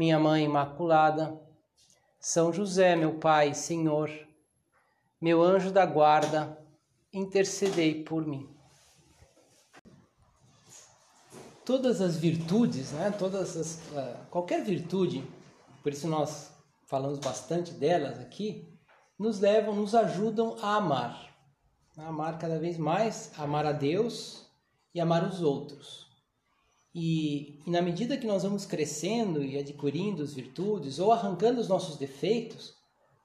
minha Mãe Imaculada, São José, meu Pai, Senhor, meu anjo da guarda, intercedei por mim. Todas as virtudes, né, todas as, uh, qualquer virtude, por isso nós falamos bastante delas aqui, nos levam, nos ajudam a amar. A amar cada vez mais, amar a Deus e amar os outros. E, e, na medida que nós vamos crescendo e adquirindo as virtudes ou arrancando os nossos defeitos,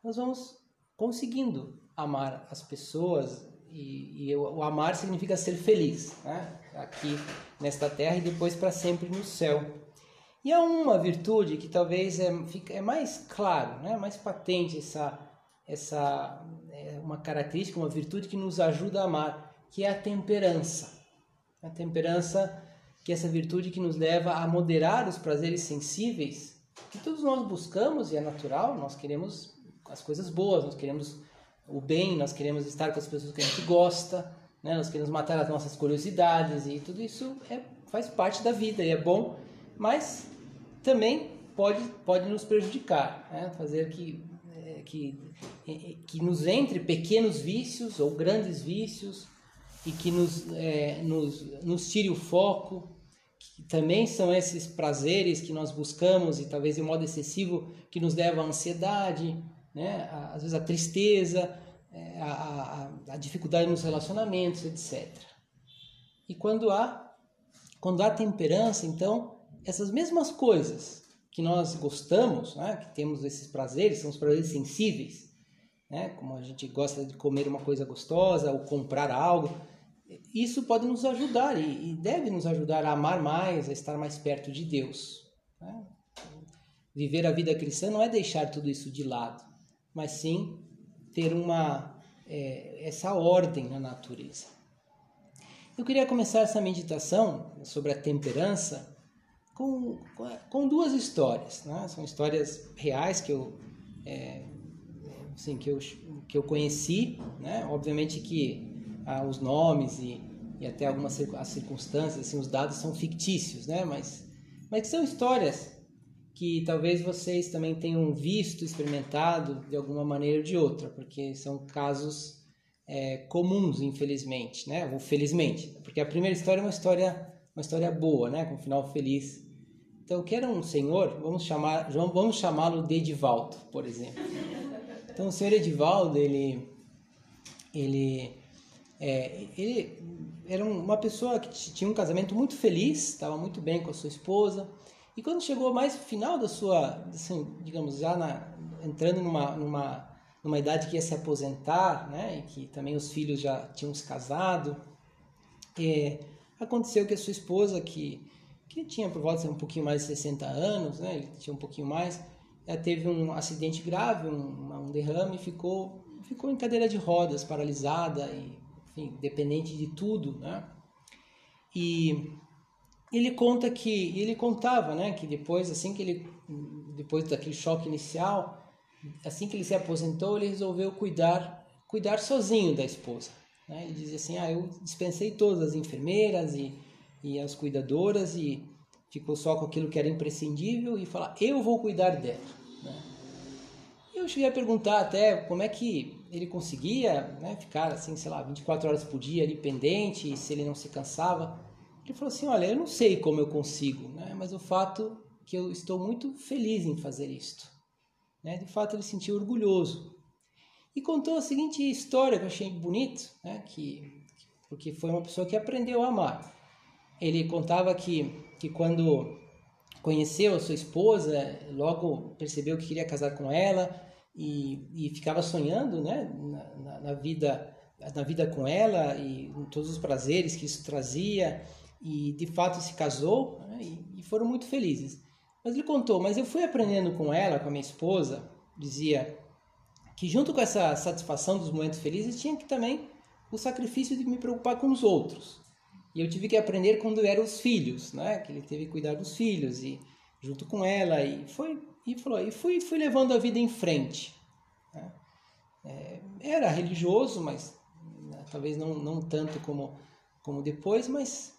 nós vamos conseguindo amar as pessoas. E, e o, amar significa ser feliz, né? aqui nesta terra e depois para sempre no céu. E há uma virtude que talvez é, é mais claro, né? mais patente essa, essa é uma característica, uma virtude que nos ajuda a amar, que é a temperança. A temperança que essa virtude que nos leva a moderar os prazeres sensíveis, que todos nós buscamos e é natural, nós queremos as coisas boas, nós queremos o bem, nós queremos estar com as pessoas que a gente gosta, né? nós queremos matar as nossas curiosidades e tudo isso é, faz parte da vida e é bom, mas também pode, pode nos prejudicar, né? fazer que, é, que, que nos entre pequenos vícios ou grandes vícios e que nos, é, nos, nos tire o foco que também são esses prazeres que nós buscamos e talvez em modo excessivo que nos leva à ansiedade, né? às vezes a tristeza, a, a, a dificuldade nos relacionamentos, etc. E quando há, quando há temperança, então, essas mesmas coisas que nós gostamos, né? que temos esses prazeres, são os prazeres sensíveis, né? como a gente gosta de comer uma coisa gostosa ou comprar algo, isso pode nos ajudar e, deve nos ajudar a amar mais, a estar mais perto de Deus. Né? Viver a vida cristã não é deixar tudo isso de lado, mas sim ter uma é, essa ordem na natureza. Eu queria começar essa meditação sobre a temperança com, com duas histórias. Né? São histórias reais que eu, é, assim, que eu, que eu conheci. Né? Obviamente que ah, os nomes e, e até algumas as circunstâncias, assim, os dados são fictícios, né? Mas, mas são histórias que talvez vocês também tenham visto, experimentado de alguma maneira ou de outra, porque são casos é, comuns, infelizmente, né? Ou felizmente, porque a primeira história é uma história, uma história boa, né? Com um final feliz. Então, que era um senhor, vamos chamar, vamos chamá-lo de Edivaldo, por exemplo. Então, o senhor Edivaldo, ele, ele é, ele era uma pessoa que tinha um casamento muito feliz, estava muito bem com a sua esposa. E quando chegou mais final da sua, assim, digamos, já na, entrando numa, numa, numa idade que ia se aposentar, né, e que também os filhos já tinham se casado, é, aconteceu que a sua esposa, que, que tinha por volta de um pouquinho mais de 60 anos, né, ele tinha um pouquinho mais, ela teve um acidente grave, um, um derrame, e ficou, ficou em cadeira de rodas, paralisada e enfim, dependente de tudo, né? E ele conta que ele contava, né, que depois assim que ele depois daquele choque inicial, assim que ele se aposentou, ele resolveu cuidar cuidar sozinho da esposa, né? Ele dizia assim: "Ah, eu dispensei todas as enfermeiras e e as cuidadoras e ficou só com aquilo que era imprescindível e falar: "Eu vou cuidar dela", né? Eu cheguei a perguntar até como é que ele conseguia né, ficar assim, sei lá, 24 horas por dia ali pendente, se ele não se cansava. Ele falou assim: Olha, eu não sei como eu consigo, né, mas o fato que eu estou muito feliz em fazer isto. Né? De fato, ele se sentiu orgulhoso. E contou a seguinte história que eu achei bonito, né, que, porque foi uma pessoa que aprendeu a amar. Ele contava que, que quando conheceu a sua esposa, logo percebeu que queria casar com ela, e, e ficava sonhando né, na, na, vida na vida com ela e todos os prazeres que isso trazia e de fato se casou né, e, e, foram muito felizes Mas ele contou, mas eu fui aprendendo com ela, com a minha esposa, dizia que junto com essa satisfação dos momentos felizes tinha que também o sacrifício de me preocupar com os outros. E eu tive que aprender quando eram os filhos, né? Que ele teve que cuidar dos filhos e junto com ela e foi e falou e fui fui levando a vida em frente. Né? É, era religioso, mas né, talvez não não tanto como como depois, mas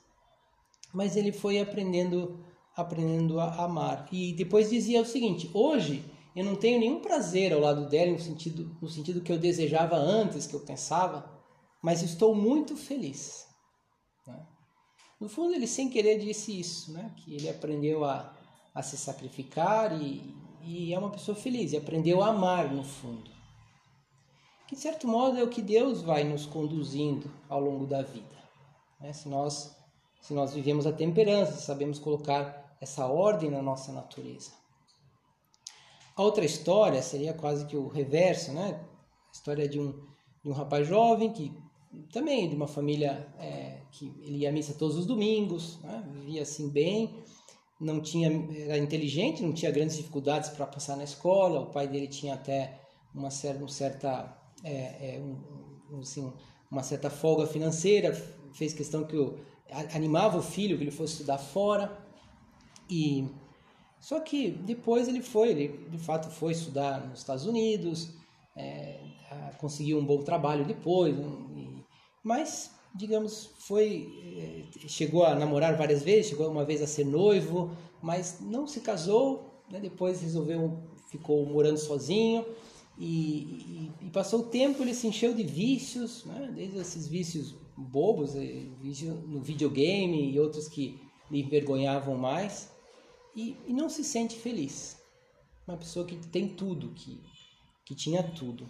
mas ele foi aprendendo aprendendo a amar. E depois dizia o seguinte: hoje eu não tenho nenhum prazer ao lado dela no sentido no sentido que eu desejava antes, que eu pensava, mas estou muito feliz. Né? No fundo, ele sem querer disse isso, né? que ele aprendeu a, a se sacrificar e, e é uma pessoa feliz, e aprendeu a amar no fundo. Que de certo modo é o que Deus vai nos conduzindo ao longo da vida. Né? Se, nós, se nós vivemos a temperança, sabemos colocar essa ordem na nossa natureza. A outra história seria quase que o reverso, né? A história de um, de um rapaz jovem que também de uma família é, que ele ia à missa todos os domingos, né? vivia assim bem, não tinha era inteligente, não tinha grandes dificuldades para passar na escola. O pai dele tinha até uma certa, certa, é, é, um, assim, uma certa folga financeira, fez questão que o, animava o filho que ele fosse estudar fora e só que depois ele foi, ele de fato foi estudar nos Estados Unidos, é, conseguiu um bom trabalho depois, um, mas digamos foi eh, chegou a namorar várias vezes chegou uma vez a ser noivo mas não se casou né? depois resolveu ficou morando sozinho e, e, e, passou o tempo ele se encheu de vícios né? desde esses vícios bobos eh, no videogame e outros que lhe envergonhavam mais e, e não se sente feliz uma pessoa que tem tudo que que tinha tudo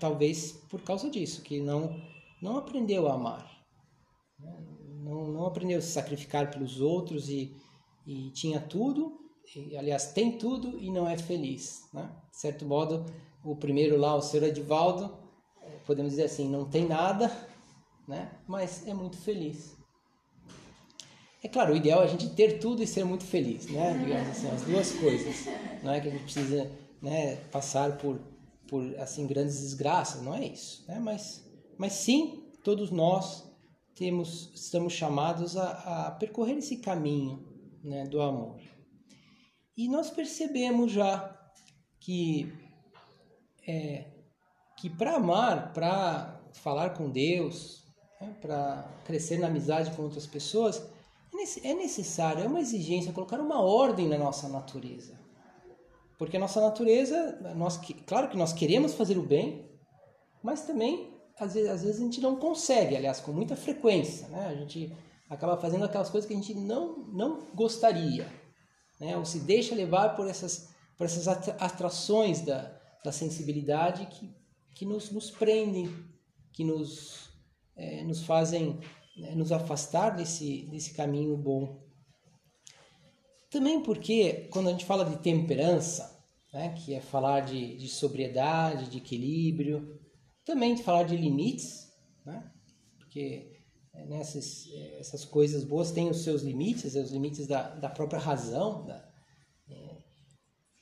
talvez por causa disso, que não, não aprendeu a amar. Não, não aprendeu a se sacrificar pelos outros e, e tinha tudo, e, aliás, tem tudo e não é feliz. Né? De certo modo, o primeiro lá, o senhor Edivaldo, podemos dizer assim, não tem nada, né? mas é muito feliz. É claro, o ideal é a gente ter tudo e ser muito feliz, né? Digamos assim, as duas coisas. Não é que a gente precisa né, passar por por assim grandes desgraças, não é isso, né? Mas, mas sim, todos nós temos, estamos chamados a, a percorrer esse caminho, né, do amor. E nós percebemos já que é, que para amar, para falar com Deus, né, para crescer na amizade com outras pessoas, é, é necessário, é uma exigência colocar uma ordem na nossa natureza. Porque a nossa natureza, nós, claro que nós queremos fazer o bem, mas também às vezes, às vezes a gente não consegue, aliás, com muita frequência. Né? A gente acaba fazendo aquelas coisas que a gente não, não gostaria. Né? Ou se deixa levar por essas, por essas atrações da, da sensibilidade que, que nos, nos prendem, que nos, é, nos fazem né, nos afastar desse, desse caminho bom. Também porque, quando a gente fala de temperança, né, que é falar de, de sobriedade, de equilíbrio, também de falar de limites, né, porque nessas é, essas coisas boas têm os seus limites, os limites da, da própria razão. Da, é,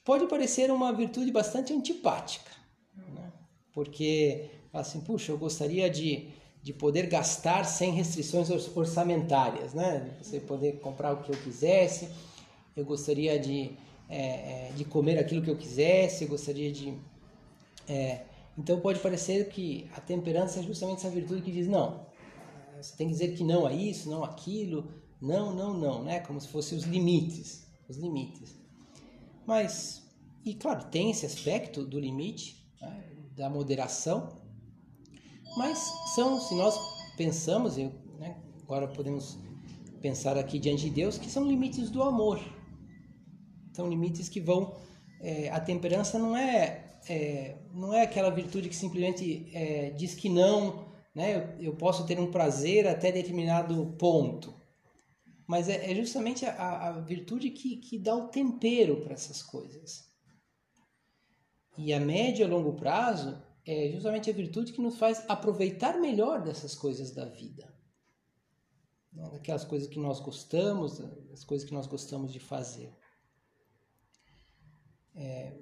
pode parecer uma virtude bastante antipática, né, porque, assim, puxa, eu gostaria de, de poder gastar sem restrições orçamentárias, né, você poder comprar o que eu quisesse eu gostaria de, é, é, de comer aquilo que eu quisesse, eu gostaria de. É, então pode parecer que a temperança é justamente essa virtude que diz: não, você tem que dizer que não a isso, não aquilo, não, não, não, né? Como se fossem os limites, os limites. Mas, e claro, tem esse aspecto do limite, né? da moderação, mas são, se nós pensamos, eu, né? agora podemos pensar aqui diante de Deus, que são limites do amor. São limites que vão. É, a temperança não é, é, não é aquela virtude que simplesmente é, diz que não, né? Eu, eu, posso ter um prazer até determinado ponto. Mas é, é justamente a, a, virtude que, que dá o tempero para essas coisas. E a médio e longo prazo é justamente a virtude que nos faz aproveitar melhor dessas coisas da vida. né, daquelas coisas que nós gostamos, das coisas que nós gostamos de fazer. É,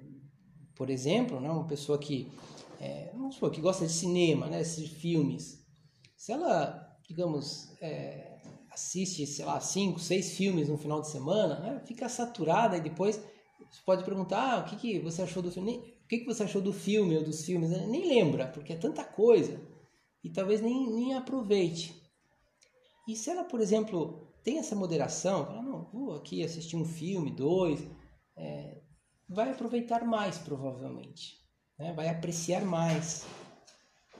por exemplo, né, uma pessoa que, é, vamos supor, que gosta de cinema, né, de filmes, se ela, digamos, é, assiste, sei lá, cinco, seis filmes no final de semana, né, fica saturada e depois você pode perguntar ah, o que, que você achou do filme, o que, que você achou do filme ou dos filmes, né? nem lembra, porque é tanta coisa e talvez nem, nem aproveite. E se ela, por exemplo, tem essa moderação, fala, não, vou aqui assistir um filme, dois, é, vai aproveitar mais provavelmente, né? vai apreciar mais.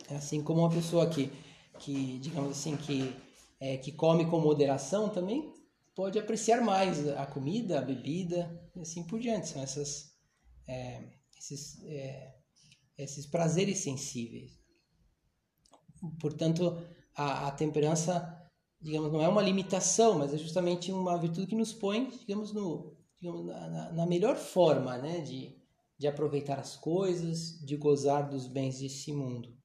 É assim como uma pessoa que, que digamos assim, que, é, que come com moderação também pode apreciar mais a comida, a bebida e assim por diante. São essas, é, esses, é, esses prazeres sensíveis. Portanto, a, a temperança digamos, não é uma limitação, mas é justamente uma virtude que nos põe, digamos, no, na, na melhor forma, né, de, de aproveitar as coisas, de gozar dos bens desse mundo.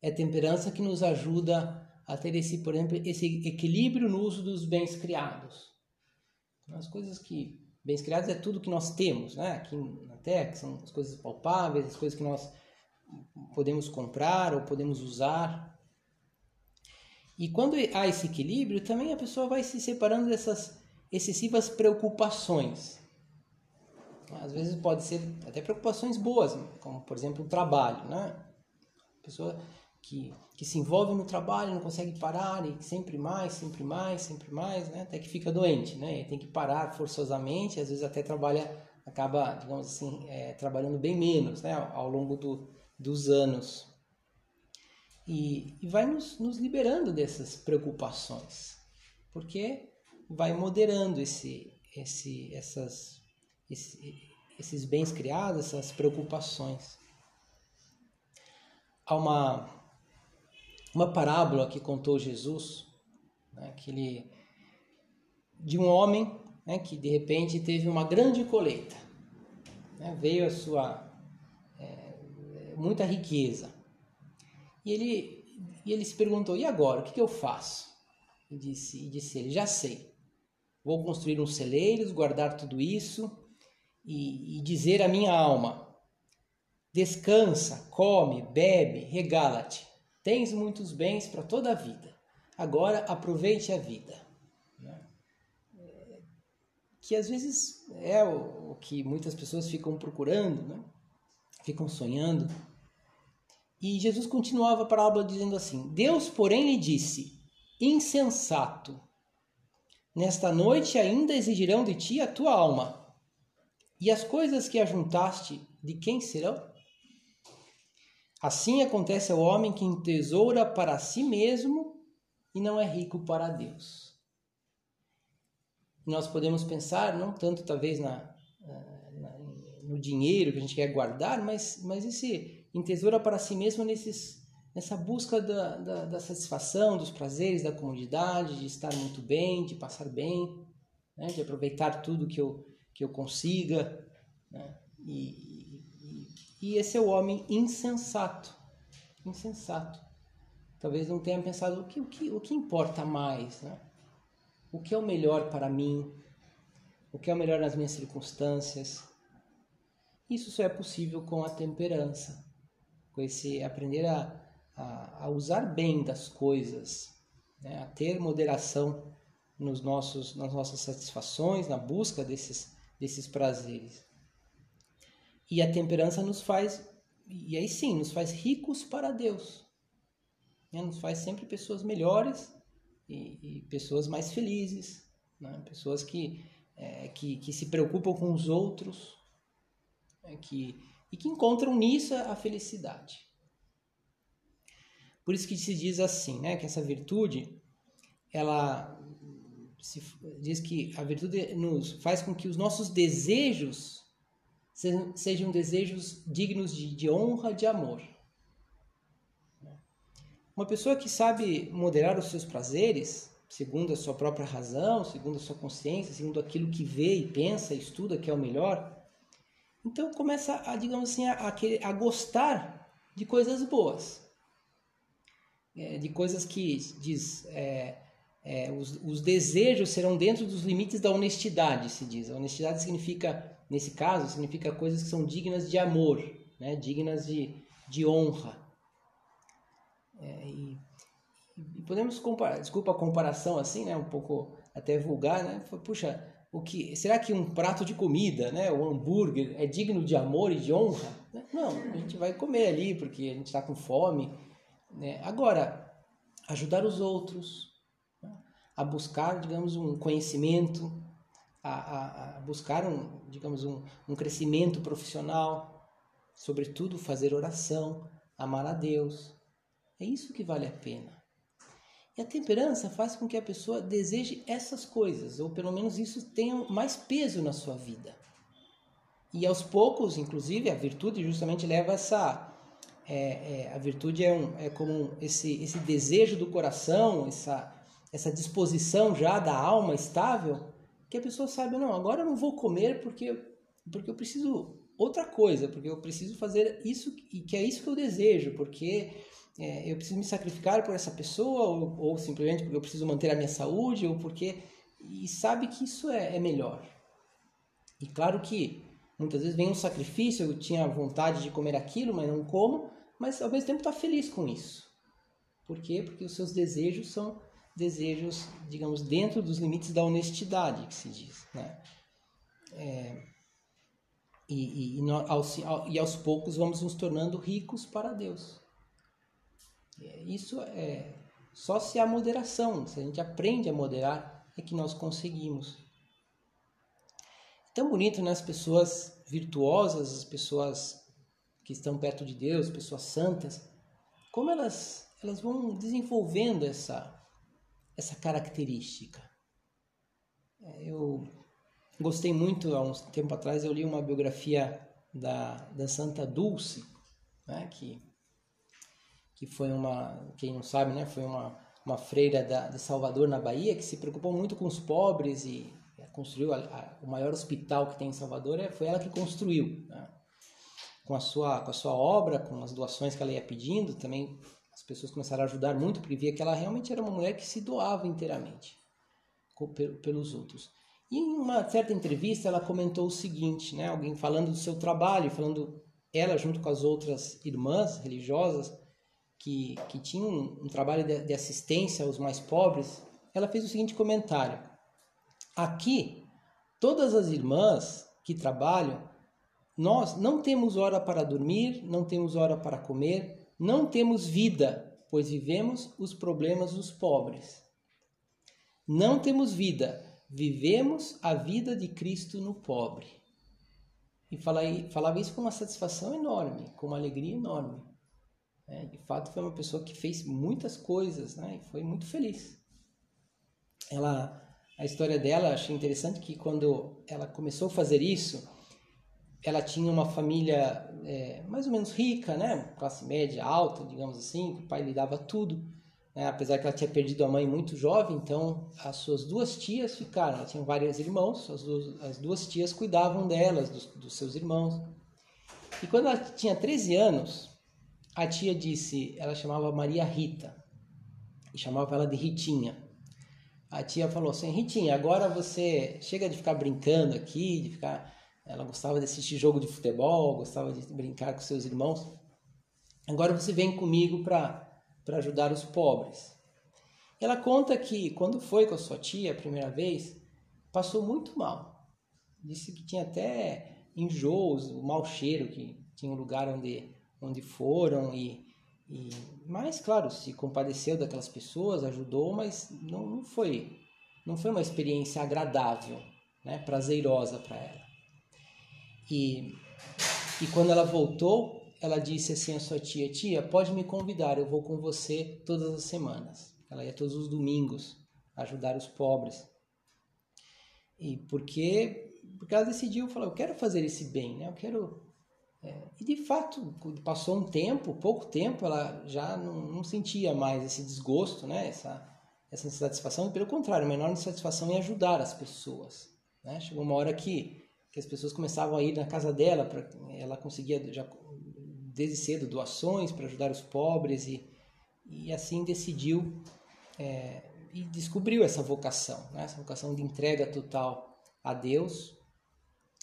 É temperança que nos ajuda a ter esse, por exemplo, esse equilíbrio no uso dos bens criados. As coisas que bens criados é tudo que nós temos, né, aqui na Terra, que são as coisas palpáveis, as coisas que nós podemos comprar ou podemos usar e quando há esse equilíbrio, também a pessoa vai se separando dessas excessivas preocupações. Às vezes pode ser até preocupações boas, como por exemplo o trabalho, né? Pessoa que, que se envolve no trabalho, não consegue parar e sempre mais, sempre mais, sempre mais, né? Até que fica doente, né? E tem que parar forçosamente, às vezes até trabalha, acaba, digamos assim, é, trabalhando bem menos, né? Ao longo do, dos anos e, e vai nos, nos liberando dessas preocupações, porque vai moderando esse, esse, essas, esse, esses bens criados, essas preocupações. Há uma, uma parábola que contou Jesus, né, que ele, de um homem né, que de repente teve uma grande colheita. Né, veio a sua é, muita riqueza. E ele, e ele se perguntou: e agora? O que, que eu faço? E disse, e disse ele: já sei. Vou construir uns celeiros, guardar tudo isso e, e dizer à minha alma: descansa, come, bebe, regala-te. Tens muitos bens para toda a vida. Agora aproveite a vida. Né? Que às vezes é o, que muitas pessoas ficam procurando, né? ficam sonhando e Jesus continuava a parábola dizendo assim: Deus, porém, lhe disse: Insensato, nesta noite ainda exigirão de ti a tua alma. E as coisas que ajuntaste, de quem serão? Assim acontece ao homem que entesoura para si mesmo e não é rico para Deus. Nós podemos pensar, não tanto talvez na, na, no dinheiro que a gente quer guardar, mas, mas esse em tesoura para si mesmo nesses, nessa busca da, da, da, satisfação, dos prazeres da comunidade, de estar muito bem, de passar bem, né? de aproveitar tudo que eu, que eu consiga. Né? E, e, e esse é o homem insensato. Insensato. Talvez não tenha pensado o que, o que, o que importa mais, né? o que é o melhor para mim, o que é o melhor nas minhas circunstâncias. Isso só é possível com a temperança com esse aprender a, a, a usar bem das coisas, né? a ter moderação nos nossos, nas nossas satisfações, na busca desses, desses prazeres. E a temperança nos faz, e aí sim, nos faz ricos para Deus. Né? Nos faz sempre pessoas melhores e, e pessoas mais felizes, né? pessoas que, é, que, que se preocupam com os outros, né? que e que encontram nisso a felicidade. Por isso que se diz assim, né, que essa virtude, ela se, diz que a virtude nos faz com que os nossos desejos sejam, desejos dignos de, de honra, de amor. Uma pessoa que sabe moderar os seus prazeres, segundo a sua própria razão, segundo a sua consciência, segundo aquilo que vê e pensa estuda que é o melhor, então começa a, digamos assim, a, a, a gostar de coisas boas. É, de coisas que diz, é, é, os, os, desejos serão dentro dos limites da honestidade, se diz. A honestidade significa, nesse caso, significa coisas que são dignas de amor, né? dignas de, de honra. É, e, e, podemos comparar, desculpa a comparação assim, né? um pouco até vulgar, né? Puxa, o que, será que um prato de comida, né, o hambúrguer, é digno de amor e de honra? Não, a gente vai comer ali porque a gente está com fome. Né? Agora, ajudar os outros, a buscar, digamos, um conhecimento, a, a, a buscar um, digamos, um, um crescimento profissional, sobretudo fazer oração, amar a Deus. É isso que vale a pena. E a temperança faz com que a pessoa deseje essas coisas, ou pelo menos isso tenha mais peso na sua vida. E aos poucos, inclusive, a virtude justamente leva essa. É, é, a virtude é, um, é como esse, esse desejo do coração, essa, essa disposição já da alma estável, que a pessoa sabe, não, agora eu não vou comer porque, porque eu preciso outra coisa, porque eu preciso fazer isso e que é isso que eu desejo, porque é, eu preciso me sacrificar por essa pessoa, ou, ou, simplesmente porque eu preciso manter a minha saúde, ou porque. E sabe que isso é, é melhor. E claro que muitas vezes vem um sacrifício, eu tinha vontade de comer aquilo, mas não como, mas ao mesmo tempo está feliz com isso. Por quê? Porque os seus desejos são desejos, digamos, dentro dos limites da honestidade, que se diz. Né? É, e, e, e, aos, e aos poucos vamos nos tornando ricos para Deus. Isso é só se há moderação, se a gente aprende a moderar, é que nós conseguimos. Tão bonito, né? As pessoas virtuosas, as pessoas que estão perto de Deus, pessoas santas, como elas, elas vão desenvolvendo essa, essa característica. É, eu gostei muito, há uns tempo atrás, eu li uma biografia da, da Santa Dulce, né, que, que foi uma, quem não sabe, né, foi uma, uma freira da, de Salvador, na Bahia, que se preocupou muito com os pobres e construiu a, a, o maior hospital que tem em Salvador, é, foi ela que construiu. Né? Com, a sua, com a sua obra, com as doações que ela ia pedindo, também as pessoas começaram a ajudar muito porque via que ela realmente era uma mulher que se doava inteiramente pelos outros. E em uma certa entrevista ela comentou o seguinte, né, alguém falando do seu trabalho, falando ela junto com as outras irmãs religiosas que, que tinham um, um trabalho de, de assistência aos mais pobres, ela fez o seguinte comentário: Aqui, todas as irmãs que trabalham, nós não temos hora para dormir, não temos hora para comer, não temos vida, pois vivemos os problemas dos pobres. Não temos vida, vivemos a vida de Cristo no pobre. E falava isso com uma satisfação enorme, com uma alegria enorme. É, de fato, foi uma pessoa que fez muitas coisas né, e foi muito feliz. Ela, a história dela, achei interessante que quando ela começou a fazer isso, ela tinha uma família é, mais ou menos rica, né? Classe média alta, digamos assim, que o pai lhe dava tudo. Né? Apesar que ela tinha perdido a mãe muito jovem, então as suas duas tias ficaram. Ela tinha vários irmãos, as duas, as duas tias cuidavam delas, dos, dos seus irmãos. E quando ela tinha 13 anos, a tia disse, ela chamava Maria Rita, e chamava ela de Ritinha. A tia falou assim: Ritinha, agora você chega de ficar brincando aqui, de ficar ela gostava de assistir jogo de futebol, gostava de brincar com seus irmãos. Agora você vem comigo para ajudar os pobres. Ela conta que quando foi com a sua tia a primeira vez, passou muito mal. Disse que tinha até enjoos, o mau cheiro que tinha um lugar onde, onde foram e, e mas claro se compadeceu daquelas pessoas ajudou mas não, não foi não foi uma experiência agradável né prazerosa para ela e, e quando ela voltou, ela disse assim à sua tia: Tia, pode me convidar, eu vou com você todas as semanas. Ela ia todos os domingos ajudar os pobres. E porque, porque ela decidiu, falou: Eu quero fazer esse bem, né? Eu quero. É, e de fato, passou um tempo, pouco tempo, ela já não, não sentia mais esse desgosto, né? Essa, essa insatisfação, pelo contrário, uma enorme satisfação em ajudar as pessoas. Né? Chegou uma hora que que as pessoas começavam a ir na casa dela, pra, ela conseguia já desde cedo doações para ajudar os pobres e, e assim decidiu é, e descobriu essa vocação, né? essa vocação de entrega total a Deus,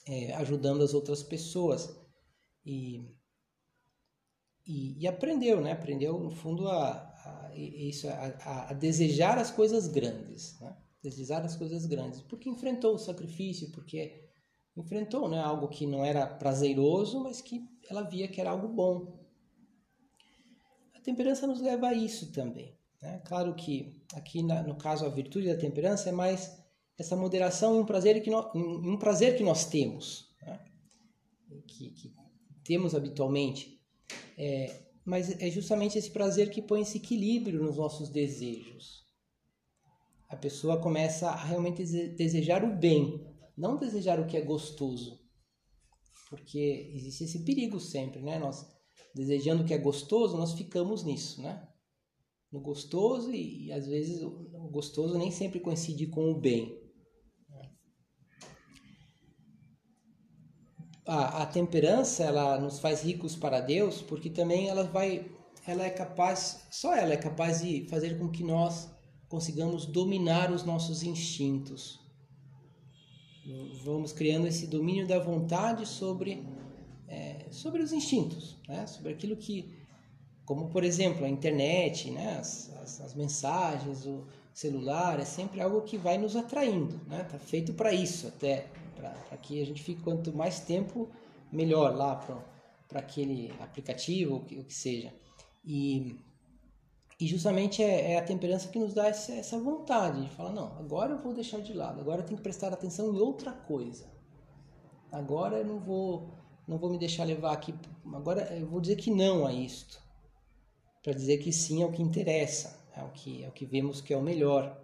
é, ajudando as outras pessoas. E, e, e, aprendeu, né? aprendeu no fundo a, a isso, a, a, desejar as coisas grandes, né? desejar as coisas grandes, porque enfrentou o sacrifício, porque enfrentou né? algo que não era prazeroso, mas que ela via que era algo bom. A temperança nos leva a isso também. Né? Claro que aqui na, no caso a virtude da temperança é mais essa moderação em um prazer que, no, um prazer que nós temos, né? que, que, temos habitualmente. É, mas é justamente esse prazer que põe esse equilíbrio nos nossos desejos. A pessoa começa a realmente desejar o bem, não desejar o que é gostoso. Porque existe esse perigo sempre, né? Nós desejando o que é gostoso, nós ficamos nisso, né? No gostoso e, e às vezes o gostoso nem sempre coincide com o bem. A, a temperança ela nos faz ricos para Deus porque também ela vai ela é capaz só ela é capaz de fazer com que nós consigamos dominar os nossos instintos vamos criando esse domínio da vontade sobre é, sobre os instintos, né? sobre aquilo que, como por exemplo a internet, né? as, as, as mensagens, o celular, é sempre algo que vai nos atraindo, né? Tá feito para isso até, para que a gente fique quanto mais tempo melhor lá para aquele aplicativo, o que, o que seja. E, e justamente é, é, a temperança que nos dá essa, essa vontade de falar, não, agora eu vou deixar de lado, agora eu tenho que prestar atenção em outra coisa. Agora eu não vou não vou me deixar levar aqui. Agora eu vou dizer que não a isto, para dizer que sim é o que interessa, é o que, é o que vemos que é o melhor.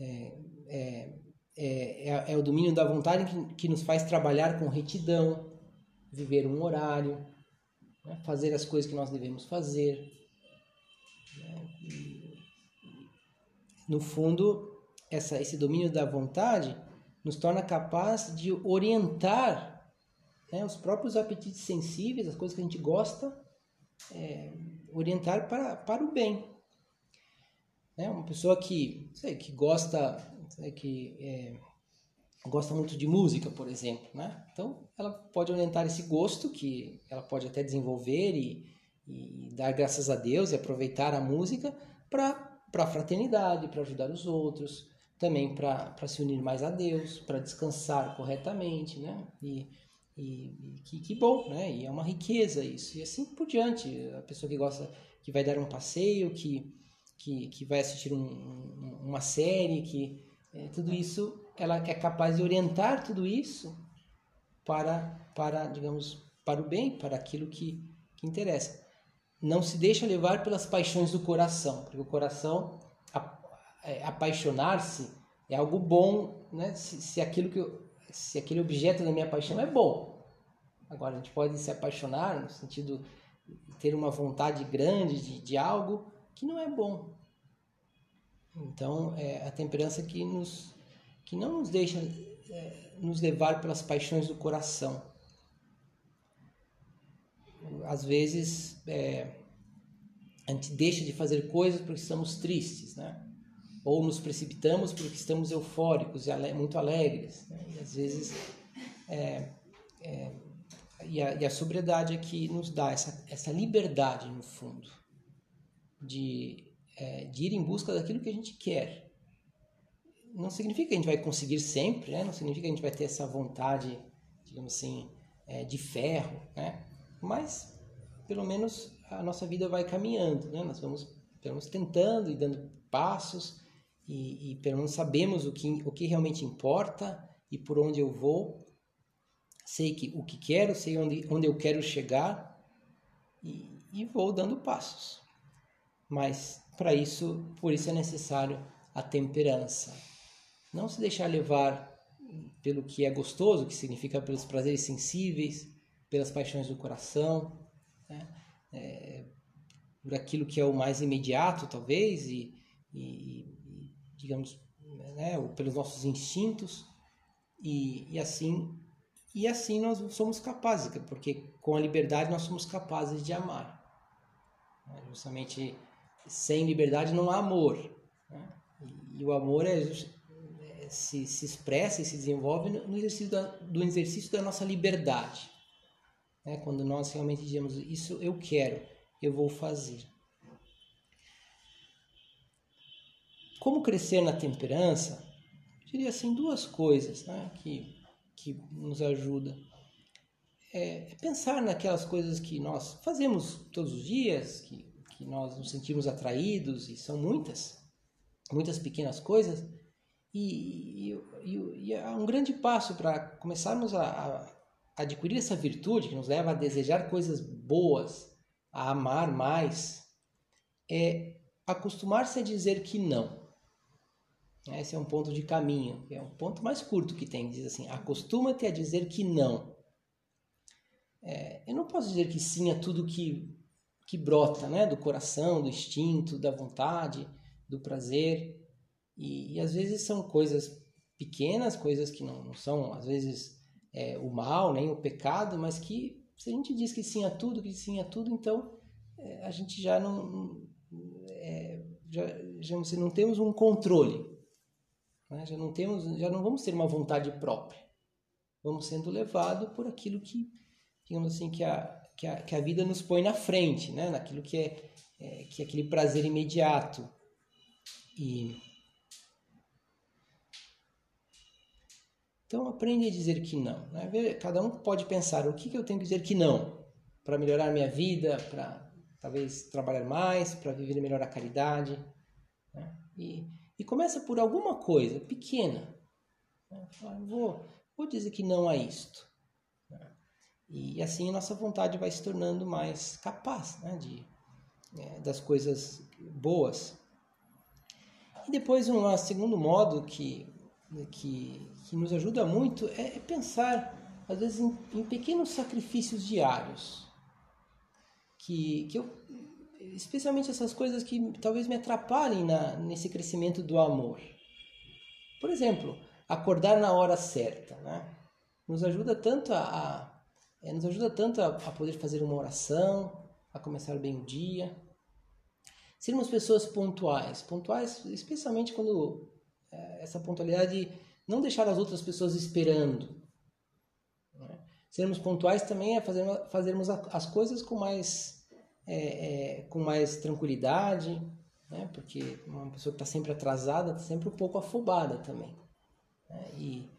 É, é, é, é, é o domínio da vontade que, que nos faz trabalhar com retidão, viver um horário, né? fazer as coisas que nós devemos fazer. Né? no fundo, essa, esse domínio da vontade nos torna capaz de orientar né, os próprios apetites sensíveis, as coisas que a gente gosta, é, orientar para, para o bem. Né, uma pessoa que, sei, que gosta, que é, gosta muito de música, por exemplo, né? Então, ela pode orientar esse gosto que ela pode até desenvolver e, e dar graças a Deus e aproveitar a música para a fraternidade, para ajudar os outros, também para se unir mais a Deus, para descansar corretamente, né? E, e, e que, que, bom, né? E é uma riqueza isso. E assim por diante, a pessoa que gosta, que vai dar um passeio, que, que, que vai assistir um, uma série, que é, tudo isso, ela é capaz de orientar tudo isso para, para digamos, para o bem, para aquilo que, que interessa. Não se deixa levar pelas paixões do coração, porque o coração é, apaixonar-se é algo bom, né? Se, se aquilo que eu, se aquele objeto da minha paixão é bom. Agora a gente pode se apaixonar no sentido de ter uma vontade grande de, de algo que não é bom. Então é a temperança que nos que não nos deixa é, nos levar pelas paixões do coração. Às vezes é, a gente deixa de fazer coisas porque estamos tristes, né? ou nos precipitamos porque estamos eufóricos e muito alegres. Né? E às vezes é, é, e, a, e, a, sobriedade é que nos dá essa, essa liberdade no fundo de, é, de ir em busca daquilo que a gente quer. Não significa que a gente vai conseguir sempre, né? não significa que a gente vai ter essa vontade, digamos assim, é, de ferro, né? mas pelo menos a nossa vida vai caminhando, né? nós vamos pelo menos tentando e dando passos e, e pelo menos sabemos o que, o que realmente importa e por onde eu vou. Sei que, o que quero, sei onde, onde eu quero chegar e, e vou dando passos. Mas para isso, por isso é necessário a temperança. Não se deixar levar pelo que é gostoso, que significa pelos prazeres sensíveis, pelas paixões do coração, né? é, por aquilo que é o mais imediato, talvez, e, e, digamos, né, pelos nossos instintos e, e assim e assim nós somos capazes, porque com a liberdade nós somos capazes de amar. Né, justamente sem liberdade não há amor. Né? E, o amor é, é, se, se expressa e se desenvolve no exercício da, do exercício da nossa liberdade. Né? Quando nós realmente dizemos, isso eu quero, eu vou fazer. Como crescer na temperança? Eu diria assim, duas coisas né? que, que nos ajudam é, é, pensar naquelas coisas que nós fazemos todos os dias, que, que nós nos sentimos atraídos, e são muitas, muitas pequenas coisas, e, e, e é um grande passo para começarmos a, a, adquirir essa virtude que nos leva a desejar coisas boas, a amar mais, é acostumar-se a dizer que não. Esse é um ponto de caminho, é um ponto mais curto que tem, diz assim, acostuma-te a dizer que não. É, eu não posso dizer que sim a tudo que, que brota né? do coração, do instinto, da vontade, do prazer. E, e às vezes são coisas pequenas, coisas que não, não são, às vezes, é, o mal, nem o pecado, mas que se a gente diz que sim a tudo, que sim a tudo, então é, a gente já não. É, já, já não temos um controle. Né? Já, não temos, já não vamos ter uma vontade própria. Vamos sendo levados por aquilo que digamos assim, que a, que a, que a vida nos põe na frente, né? naquilo que é, é, que é aquele prazer imediato. E Então aprende a dizer que não. Né? Cada um pode pensar o que, que eu tenho que dizer que não para melhorar minha vida, para talvez trabalhar mais, para viver melhor a caridade. Né? E, e começa por alguma coisa pequena. Né? Vou, vou dizer que não a isto. E assim nossa vontade vai se tornando mais capaz né, de, é, das coisas boas. E depois um segundo modo que, que, que nos ajuda muito é, é pensar, às vezes, em, em, pequenos sacrifícios diários. Que, que eu, especialmente essas coisas que talvez me atrapalhem na, nesse crescimento do amor. Por exemplo, acordar na hora certa. Né? Nos ajuda tanto a, a é, nos ajuda tanto a, a poder fazer uma oração, a começar bem o dia. Sermos pessoas pontuais, pontuais especialmente quando é, essa pontualidade não deixar as outras pessoas esperando. Né? Sermos pontuais também é fazer, fazermos as coisas com mais, é, é, com mais tranquilidade, né? porque uma pessoa que está sempre atrasada está sempre um pouco afobada também. Né? E,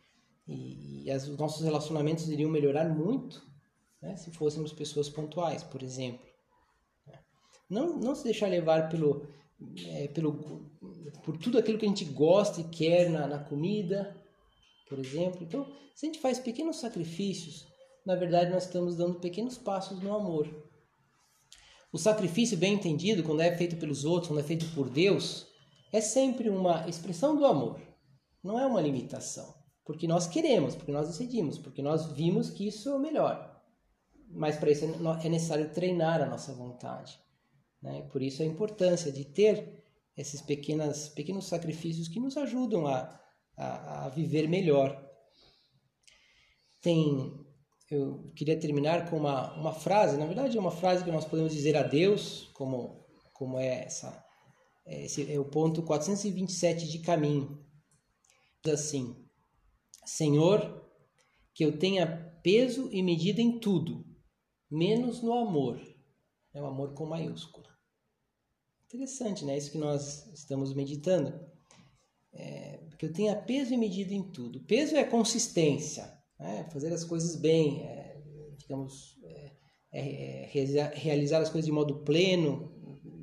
e, e as, os nossos relacionamentos iriam melhorar muito né? se fôssemos pessoas pontuais, por exemplo. Né? Não, não se deixar levar pelo, é, pelo, por tudo aquilo que a gente gosta e quer na, na comida, por exemplo. Então, se a gente faz pequenos sacrifícios, na verdade nós estamos dando pequenos passos no amor. O sacrifício bem entendido, quando é feito pelos outros, quando é feito por Deus, é sempre uma expressão do amor, não é uma limitação. Porque nós queremos, porque nós decidimos, porque nós vimos que isso é o melhor mas para isso é necessário treinar a nossa vontade. Né? Por isso a importância de ter esses pequenas, pequenos sacrifícios que nos ajudam a, a, a viver melhor. Tem, eu queria terminar com uma, uma frase, na verdade é uma frase que nós podemos dizer a Deus, como, como é essa, esse é o ponto 427 de caminho. Diz assim, Senhor, que eu tenha peso e medida em tudo, menos no amor. É o amor com maiúscula. Interessante, né? Isso que nós estamos meditando. É, eu tenho peso e medida em tudo. Peso é consistência, né? fazer as coisas bem, é, digamos, é, é, é realizar as coisas de modo pleno,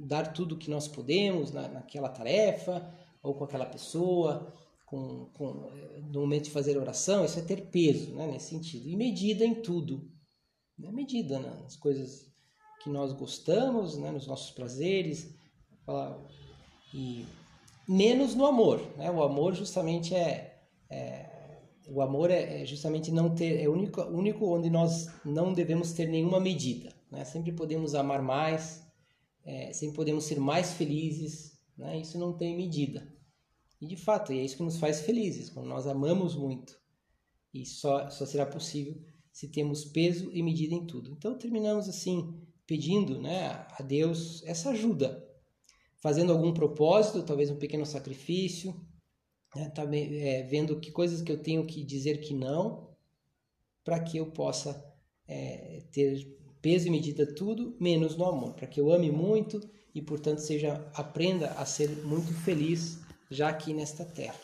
dar tudo o que nós podemos na, naquela tarefa ou com aquela pessoa, com, com, é, no momento de fazer oração, isso é ter peso, né? nesse sentido. E medida em tudo né, medida né, nas coisas que nós gostamos, né, nos nossos prazeres, e menos no amor. Né? O amor justamente é, é o amor é, é, justamente não ter é único, único onde nós não devemos ter nenhuma medida. Né? Sempre podemos amar mais, é, sempre podemos ser mais felizes. Né? Isso não tem medida. E de fato, é isso que nos faz felizes, quando nós amamos muito. E só, só será possível se temos peso e medida em tudo. Então terminamos assim pedindo, né, a Deus essa ajuda. fazendo algum propósito, talvez um pequeno sacrifício, né? também é, vendo que coisas que eu tenho que dizer que não, para que eu possa é, ter peso e medida tudo menos no amor, para que eu ame muito e portanto seja aprenda a ser muito feliz já aqui nesta terra.